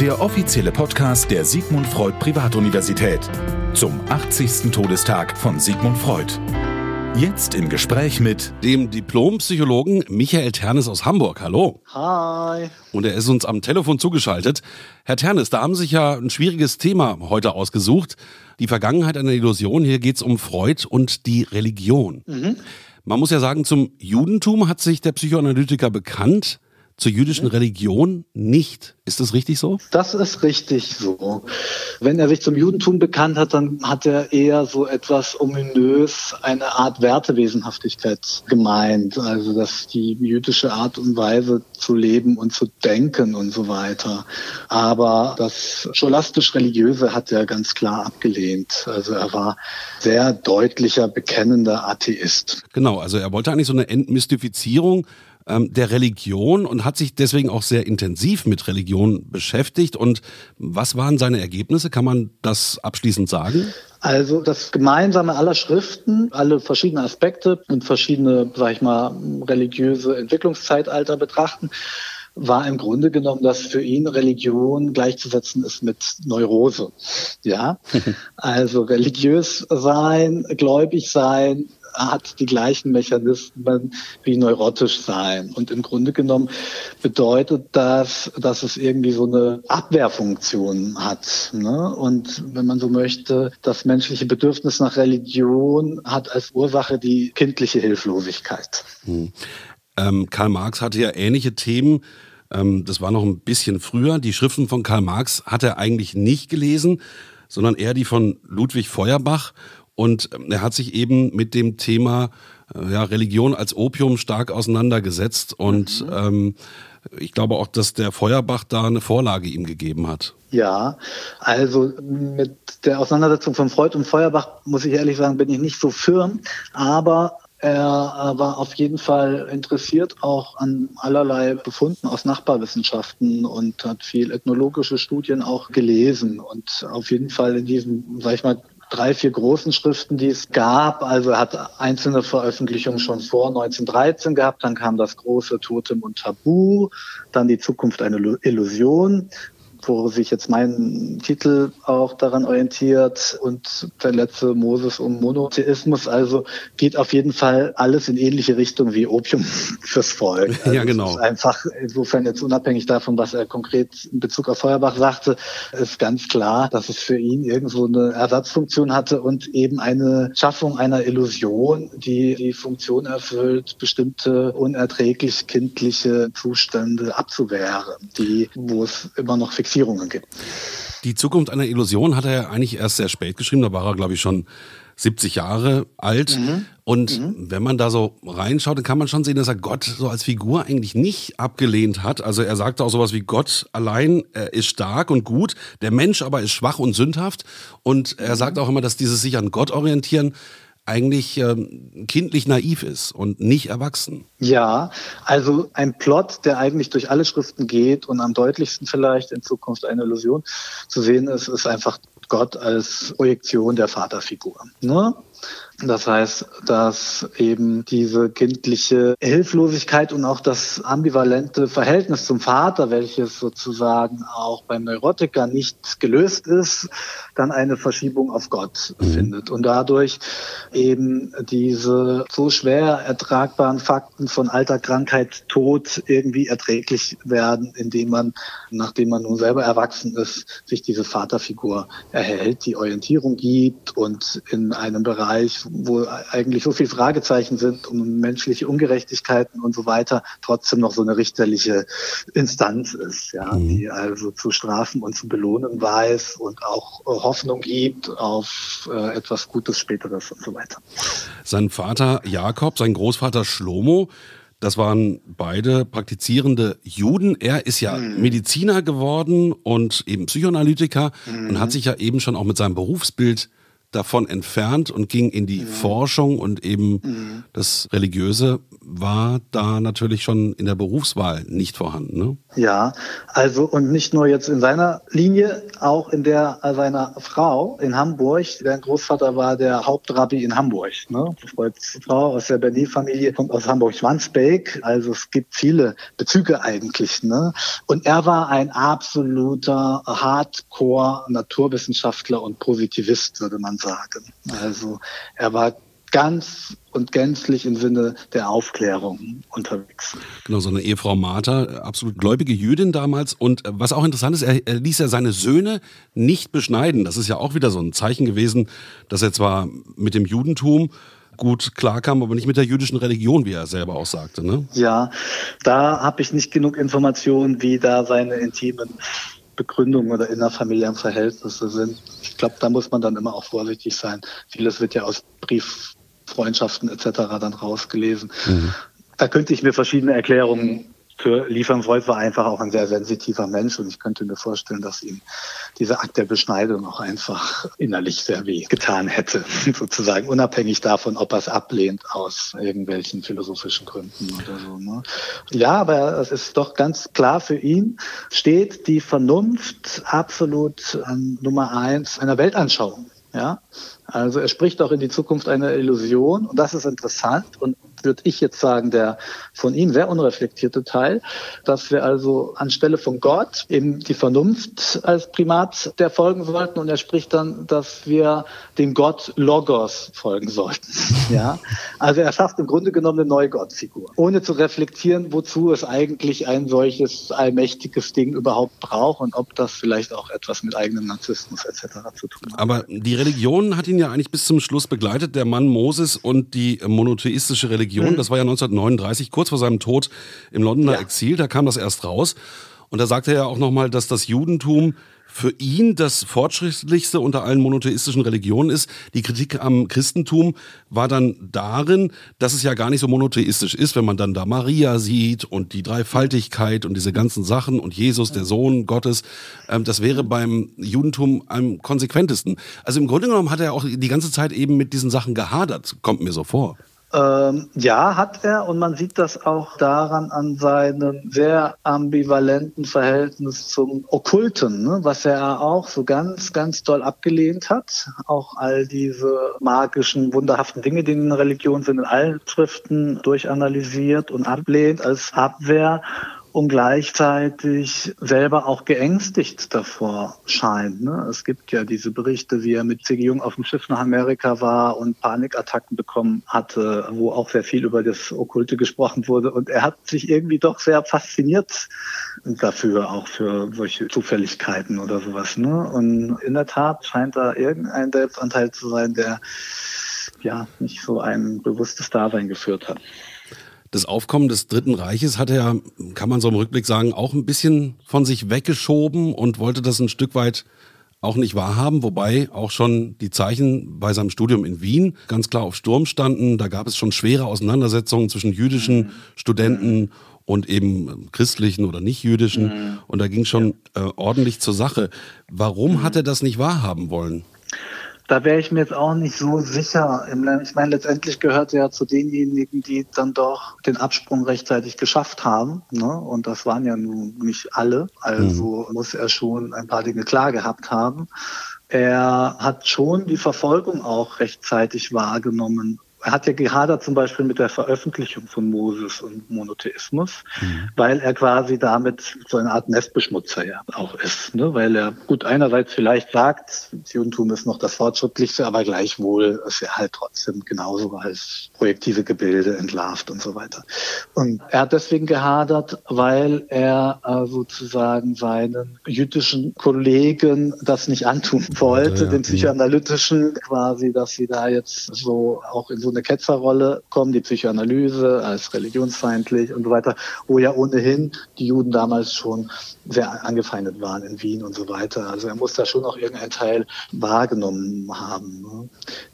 der offizielle Podcast der Sigmund Freud Privatuniversität zum 80. Todestag von Sigmund Freud. Jetzt im Gespräch mit dem Diplompsychologen Michael Ternes aus Hamburg. Hallo. Hi. Und er ist uns am Telefon zugeschaltet. Herr Ternes, da haben Sie sich ja ein schwieriges Thema heute ausgesucht. Die Vergangenheit einer Illusion. Hier geht es um Freud und die Religion. Mhm. Man muss ja sagen, zum Judentum hat sich der Psychoanalytiker bekannt zur jüdischen Religion nicht. Ist das richtig so? Das ist richtig so. Wenn er sich zum Judentum bekannt hat, dann hat er eher so etwas ominös, eine Art Wertewesenhaftigkeit gemeint. Also, dass die jüdische Art und Weise zu leben und zu denken und so weiter. Aber das scholastisch-religiöse hat er ganz klar abgelehnt. Also, er war sehr deutlicher, bekennender Atheist. Genau. Also, er wollte eigentlich so eine Entmystifizierung ähm, der Religion und hat sich deswegen auch sehr intensiv mit Religion beschäftigt. Und was waren seine Ergebnisse? Kann man das abschließend sagen? Also das Gemeinsame aller Schriften, alle verschiedene Aspekte und verschiedene, sag ich mal, religiöse Entwicklungszeitalter betrachten, war im Grunde genommen, dass für ihn Religion gleichzusetzen ist mit Neurose. Ja, also religiös sein, gläubig sein, hat die gleichen Mechanismen wie neurotisch sein. Und im Grunde genommen bedeutet das, dass es irgendwie so eine Abwehrfunktion hat. Ne? Und wenn man so möchte, das menschliche Bedürfnis nach Religion hat als Ursache die kindliche Hilflosigkeit. Hm. Ähm, Karl Marx hatte ja ähnliche Themen ähm, das war noch ein bisschen früher. Die Schriften von Karl Marx hat er eigentlich nicht gelesen, sondern eher die von Ludwig Feuerbach. Und ähm, er hat sich eben mit dem Thema äh, ja, Religion als Opium stark auseinandergesetzt. Und mhm. ähm, ich glaube auch, dass der Feuerbach da eine Vorlage ihm gegeben hat. Ja, also mit der Auseinandersetzung von Freud und Feuerbach, muss ich ehrlich sagen, bin ich nicht so firm. Aber er war auf jeden Fall interessiert auch an allerlei Befunden aus Nachbarwissenschaften und hat viel ethnologische Studien auch gelesen und auf jeden Fall in diesen, sag ich mal, drei, vier großen Schriften, die es gab. Also er hat einzelne Veröffentlichungen schon vor 1913 gehabt. Dann kam das große Totem und Tabu, dann die Zukunft eine Illusion, wo sich jetzt mein Titel auch daran orientiert und der letzte Moses um Monotheismus. Also geht auf jeden Fall alles in ähnliche Richtung wie Opium fürs Volk. Also ja, genau. einfach insofern jetzt unabhängig davon, was er konkret in Bezug auf Feuerbach sagte, ist ganz klar, dass es für ihn irgendwo eine Ersatzfunktion hatte und eben eine Schaffung einer Illusion, die die Funktion erfüllt, bestimmte unerträglich kindliche Zustände abzuwehren, die, wo es immer noch fixiert Fixierungen gibt. Die Zukunft einer Illusion hat er ja eigentlich erst sehr spät geschrieben. Da war er, glaube ich, schon 70 Jahre alt. Mhm. Und mhm. wenn man da so reinschaut, dann kann man schon sehen, dass er Gott so als Figur eigentlich nicht abgelehnt hat. Also er sagte auch sowas wie Gott allein ist stark und gut, der Mensch aber ist schwach und sündhaft. Und er mhm. sagt auch immer, dass dieses sich an Gott orientieren eigentlich ähm, kindlich naiv ist und nicht erwachsen. Ja, also ein Plot, der eigentlich durch alle Schriften geht und am deutlichsten vielleicht in Zukunft eine Illusion zu sehen ist, ist einfach Gott als Projektion der Vaterfigur. Ne? Das heißt, dass eben diese kindliche Hilflosigkeit und auch das ambivalente Verhältnis zum Vater, welches sozusagen auch beim Neurotiker nicht gelöst ist, dann eine Verschiebung auf Gott mhm. findet und dadurch eben diese so schwer ertragbaren Fakten von Alter, Krankheit, Tod irgendwie erträglich werden, indem man, nachdem man nun selber erwachsen ist, sich diese Vaterfigur erhält, die Orientierung gibt und in einem Bereich, wo eigentlich so viel Fragezeichen sind um menschliche Ungerechtigkeiten und so weiter, trotzdem noch so eine richterliche Instanz ist, ja, mhm. die also zu strafen und zu belohnen weiß und auch Hoffnung gibt auf äh, etwas Gutes Späteres und so weiter. Sein Vater Jakob, sein Großvater Schlomo, das waren beide praktizierende Juden. Er ist ja mhm. Mediziner geworden und eben Psychoanalytiker mhm. und hat sich ja eben schon auch mit seinem Berufsbild davon entfernt und ging in die mhm. Forschung und eben mhm. das Religiöse war da natürlich schon in der Berufswahl nicht vorhanden. Ne? Ja, also und nicht nur jetzt in seiner Linie, auch in der seiner Frau in Hamburg. Sein Großvater war der Hauptrabbi in Hamburg. Ne? Freuds Frau aus der Berlin-Familie kommt aus Hamburg-Schwanzbeck. Also es gibt viele Bezüge eigentlich. Ne? Und er war ein absoluter Hardcore-Naturwissenschaftler und Positivist, würde man sagen. Also er war ganz und gänzlich im Sinne der Aufklärung unterwegs. Genau, so eine Ehefrau Martha, absolut gläubige Jüdin damals. Und was auch interessant ist, er, er ließ ja seine Söhne nicht beschneiden. Das ist ja auch wieder so ein Zeichen gewesen, dass er zwar mit dem Judentum gut klarkam, aber nicht mit der jüdischen Religion, wie er selber auch sagte. Ne? Ja, da habe ich nicht genug Informationen, wie da seine intimen Begründungen oder innerfamiliären Verhältnisse sind. Ich glaube, da muss man dann immer auch vorsichtig sein. Vieles wird ja aus Brief Freundschaften etc. dann rausgelesen. Mhm. Da könnte ich mir verschiedene Erklärungen für liefern. Freud war einfach auch ein sehr sensitiver Mensch und ich könnte mir vorstellen, dass ihm dieser Akt der Beschneidung auch einfach innerlich sehr weh getan hätte, sozusagen unabhängig davon, ob er es ablehnt aus irgendwelchen philosophischen Gründen oder so. Ne? Ja, aber es ist doch ganz klar für ihn, steht die Vernunft absolut an Nummer eins einer Weltanschauung. Ja, also er spricht auch in die Zukunft einer Illusion und das ist interessant und würde ich jetzt sagen, der von ihm sehr unreflektierte Teil, dass wir also anstelle von Gott eben die Vernunft als Primat der folgen sollten. Und er spricht dann, dass wir dem Gott Logos folgen sollten. Ja, also er schafft im Grunde genommen eine neue Gottfigur, ohne zu reflektieren, wozu es eigentlich ein solches allmächtiges Ding überhaupt braucht und ob das vielleicht auch etwas mit eigenem Narzissmus etc. zu tun hat. Aber die Religion hat ihn ja eigentlich bis zum Schluss begleitet, der Mann Moses und die monotheistische Religion Religion. Mhm. Das war ja 1939, kurz vor seinem Tod im Londoner ja. Exil. Da kam das erst raus. Und da sagte er ja auch nochmal, dass das Judentum für ihn das fortschrittlichste unter allen monotheistischen Religionen ist. Die Kritik am Christentum war dann darin, dass es ja gar nicht so monotheistisch ist, wenn man dann da Maria sieht und die Dreifaltigkeit und diese ganzen Sachen und Jesus, der Sohn Gottes. Ähm, das wäre beim Judentum am konsequentesten. Also im Grunde genommen hat er auch die ganze Zeit eben mit diesen Sachen gehadert, kommt mir so vor. Ähm, ja, hat er und man sieht das auch daran an seinem sehr ambivalenten Verhältnis zum Okkulten, ne, was er auch so ganz, ganz doll abgelehnt hat. Auch all diese magischen, wunderhaften Dinge, die in Religion sind, in allen Schriften durchanalysiert und ablehnt als Abwehr und gleichzeitig selber auch geängstigt davor scheint. Ne? Es gibt ja diese Berichte, wie er mit C.G. Jung auf dem Schiff nach Amerika war und Panikattacken bekommen hatte, wo auch sehr viel über das Okkulte gesprochen wurde. Und er hat sich irgendwie doch sehr fasziniert dafür, auch für solche Zufälligkeiten oder sowas. Ne? Und in der Tat scheint da irgendein Selbstanteil zu sein, der ja nicht so ein bewusstes Dasein geführt hat das Aufkommen des Dritten Reiches hat er, kann man so im Rückblick sagen, auch ein bisschen von sich weggeschoben und wollte das ein Stück weit auch nicht wahrhaben, wobei auch schon die Zeichen bei seinem Studium in Wien ganz klar auf Sturm standen. Da gab es schon schwere Auseinandersetzungen zwischen jüdischen mhm. Studenten und eben christlichen oder nicht jüdischen. Mhm. Und da ging schon äh, ordentlich zur Sache. Warum mhm. hat er das nicht wahrhaben wollen? Da wäre ich mir jetzt auch nicht so sicher. Ich meine, letztendlich gehört er ja zu denjenigen, die dann doch den Absprung rechtzeitig geschafft haben. Ne? Und das waren ja nun nicht alle. Also mhm. muss er schon ein paar Dinge klar gehabt haben. Er hat schon die Verfolgung auch rechtzeitig wahrgenommen er hat ja gehadert zum Beispiel mit der Veröffentlichung von Moses und Monotheismus, mhm. weil er quasi damit so eine Art Nestbeschmutzer ja auch ist. Ne? Weil er gut einerseits vielleicht sagt, das Judentum ist noch das Fortschrittlichste, aber gleichwohl ist er halt trotzdem genauso als projektive Gebilde entlarvt und so weiter. Und er hat deswegen gehadert, weil er äh, sozusagen seinen jüdischen Kollegen das nicht antun wollte, ja, den psychoanalytischen quasi, dass sie da jetzt so auch in so eine Ketzerrolle kommen, die Psychoanalyse als religionsfeindlich und so weiter, wo ja ohnehin die Juden damals schon sehr angefeindet waren in Wien und so weiter. Also er muss da schon auch irgendeinen Teil wahrgenommen haben. Ne?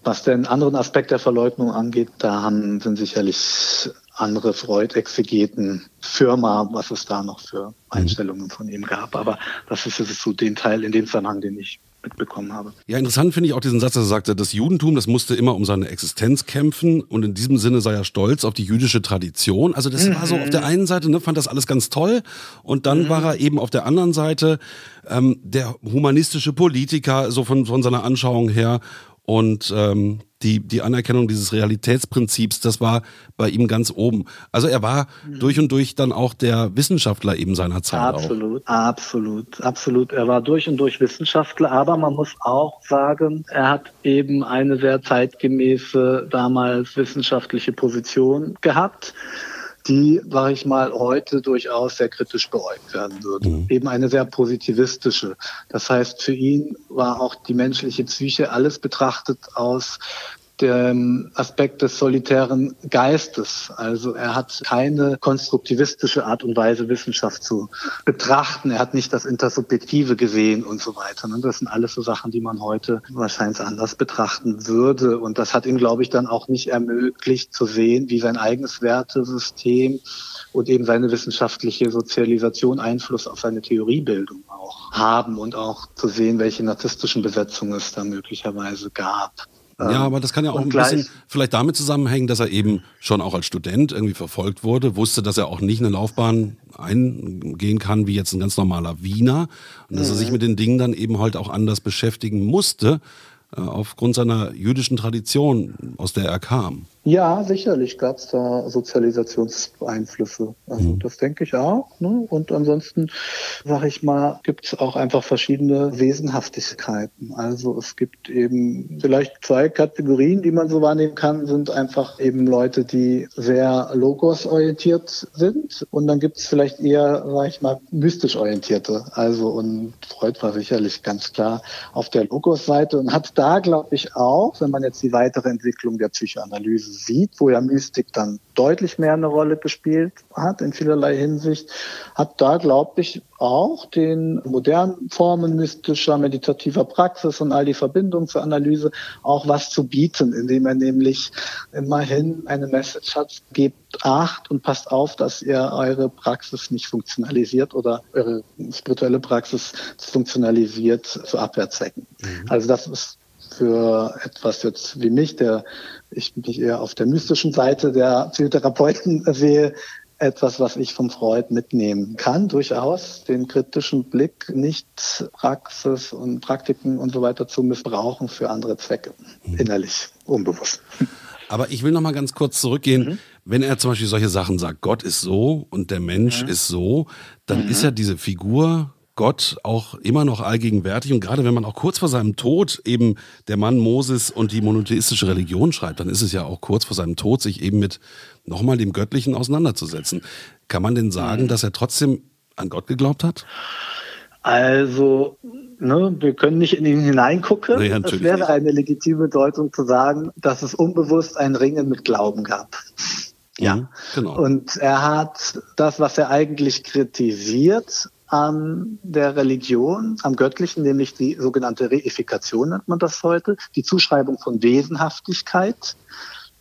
Was den anderen Aspekt der Verleugnung angeht, da haben, sind sicherlich andere Freud-Exegeten Firma, was es da noch für Einstellungen von ihm gab. Aber das ist jetzt so den Teil in dem Zusammenhang, den ich mitbekommen habe. Ja, interessant finde ich auch diesen Satz, dass er sagte, das Judentum, das musste immer um seine Existenz kämpfen und in diesem Sinne sei er stolz auf die jüdische Tradition. Also das mhm. war so auf der einen Seite, ne, fand das alles ganz toll und dann mhm. war er eben auf der anderen Seite ähm, der humanistische Politiker, so von, von seiner Anschauung her und ähm, die, die Anerkennung dieses Realitätsprinzips, das war bei ihm ganz oben. Also er war mhm. durch und durch dann auch der Wissenschaftler eben seiner Zeit. Absolut, auch. absolut, absolut. Er war durch und durch Wissenschaftler, aber man muss auch sagen, er hat eben eine sehr zeitgemäße damals wissenschaftliche Position gehabt die, sage ich mal, heute durchaus sehr kritisch beäugt werden würde. Mhm. Eben eine sehr positivistische. Das heißt, für ihn war auch die menschliche Psyche alles betrachtet aus dem Aspekt des solitären Geistes. Also er hat keine konstruktivistische Art und Weise, Wissenschaft zu betrachten. Er hat nicht das Intersubjektive gesehen und so weiter. Das sind alles so Sachen, die man heute wahrscheinlich anders betrachten würde. Und das hat ihm, glaube ich, dann auch nicht ermöglicht zu sehen, wie sein eigenes Wertesystem und eben seine wissenschaftliche Sozialisation Einfluss auf seine Theoriebildung auch haben und auch zu sehen, welche narzisstischen Besetzungen es da möglicherweise gab. Ja, ähm, aber das kann ja auch ein bisschen vielleicht damit zusammenhängen, dass er eben schon auch als Student irgendwie verfolgt wurde, wusste, dass er auch nicht eine Laufbahn eingehen kann wie jetzt ein ganz normaler Wiener und dass mhm. er sich mit den Dingen dann eben halt auch anders beschäftigen musste aufgrund seiner jüdischen Tradition, aus der er kam. Ja, sicherlich gab es da Sozialisationseinflüsse. Also mhm. das denke ich auch. Ne? Und ansonsten, sage ich mal, gibt es auch einfach verschiedene Wesenhaftigkeiten. Also es gibt eben vielleicht zwei Kategorien, die man so wahrnehmen kann, sind einfach eben Leute, die sehr logos-orientiert sind. Und dann gibt es vielleicht eher, sage ich mal, mystisch orientierte. Also und Freud war sicherlich ganz klar auf der Logos-Seite und hat da, glaube ich, auch, wenn man jetzt die weitere Entwicklung der Psychoanalyse sieht, wo ja Mystik dann deutlich mehr eine Rolle gespielt hat in vielerlei Hinsicht, hat da, glaube ich, auch den modernen Formen mystischer, meditativer Praxis und all die Verbindungen zur Analyse auch was zu bieten, indem er nämlich immerhin eine Message hat, gebt Acht und passt auf, dass ihr eure Praxis nicht funktionalisiert oder eure spirituelle Praxis funktionalisiert zu Abwehrzwecken. Mhm. Also das ist für etwas jetzt wie mich, der ich mich eher auf der mystischen Seite der Psychotherapeuten sehe, etwas, was ich vom Freud mitnehmen kann, durchaus den kritischen Blick, nicht Praxis und Praktiken und so weiter zu missbrauchen für andere Zwecke, mhm. innerlich, unbewusst. Aber ich will noch mal ganz kurz zurückgehen. Mhm. Wenn er zum Beispiel solche Sachen sagt, Gott ist so und der Mensch mhm. ist so, dann mhm. ist ja diese Figur Gott auch immer noch allgegenwärtig. Und gerade wenn man auch kurz vor seinem Tod eben der Mann Moses und die monotheistische Religion schreibt, dann ist es ja auch kurz vor seinem Tod, sich eben mit nochmal dem Göttlichen auseinanderzusetzen. Kann man denn sagen, mhm. dass er trotzdem an Gott geglaubt hat? Also, ne, wir können nicht in ihn hineingucken. Nee, das wäre nicht. eine legitime Deutung zu sagen, dass es unbewusst ein Ringen mit Glauben gab. Ja, mhm, genau. Und er hat das, was er eigentlich kritisiert, an der Religion, am Göttlichen, nämlich die sogenannte Reifikation nennt man das heute, die Zuschreibung von Wesenhaftigkeit.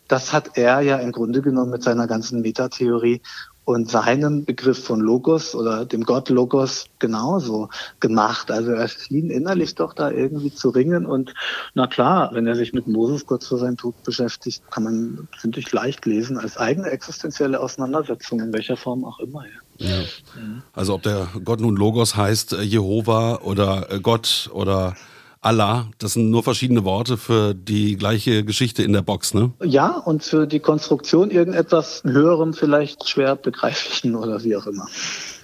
Das hat er ja im Grunde genommen mit seiner ganzen Metatheorie und seinem Begriff von Logos oder dem Gott Logos genauso gemacht. Also er schien innerlich doch da irgendwie zu ringen und na klar, wenn er sich mit Moses kurz vor seinem Tod beschäftigt, kann man, finde ich, leicht lesen als eigene existenzielle Auseinandersetzung, in welcher Form auch immer. Ja. Ja. Also ob der Gott nun Logos heißt, äh, Jehova oder äh, Gott oder Allah, das sind nur verschiedene Worte für die gleiche Geschichte in der Box, ne? Ja, und für die Konstruktion irgendetwas höherem, vielleicht schwer begreiflichen oder wie auch immer.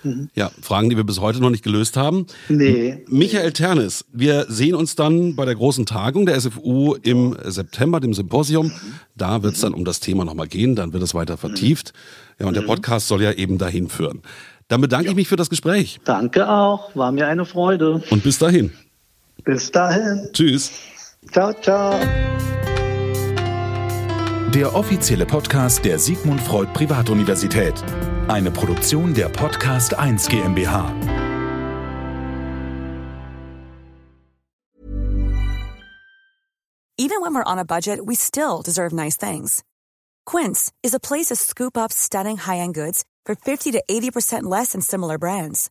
Mhm. Ja, Fragen, die wir bis heute noch nicht gelöst haben. Nee. Michael Ternes, wir sehen uns dann bei der großen Tagung der SFU im September, dem Symposium. Da wird es dann um das Thema nochmal gehen, dann wird es weiter vertieft. Ja, und der mhm. Podcast soll ja eben dahin führen. Dann bedanke ja. ich mich für das Gespräch. Danke auch, war mir eine Freude. Und bis dahin. Bis dahin. Tschüss. Ciao, ciao. Der offizielle Podcast der Sigmund Freud Privatuniversität. Eine Produktion der Podcast 1 GmbH. Even when we're on a budget, we still deserve nice things. Quince is a place to scoop up stunning high-end goods for 50 to 80% less than similar brands.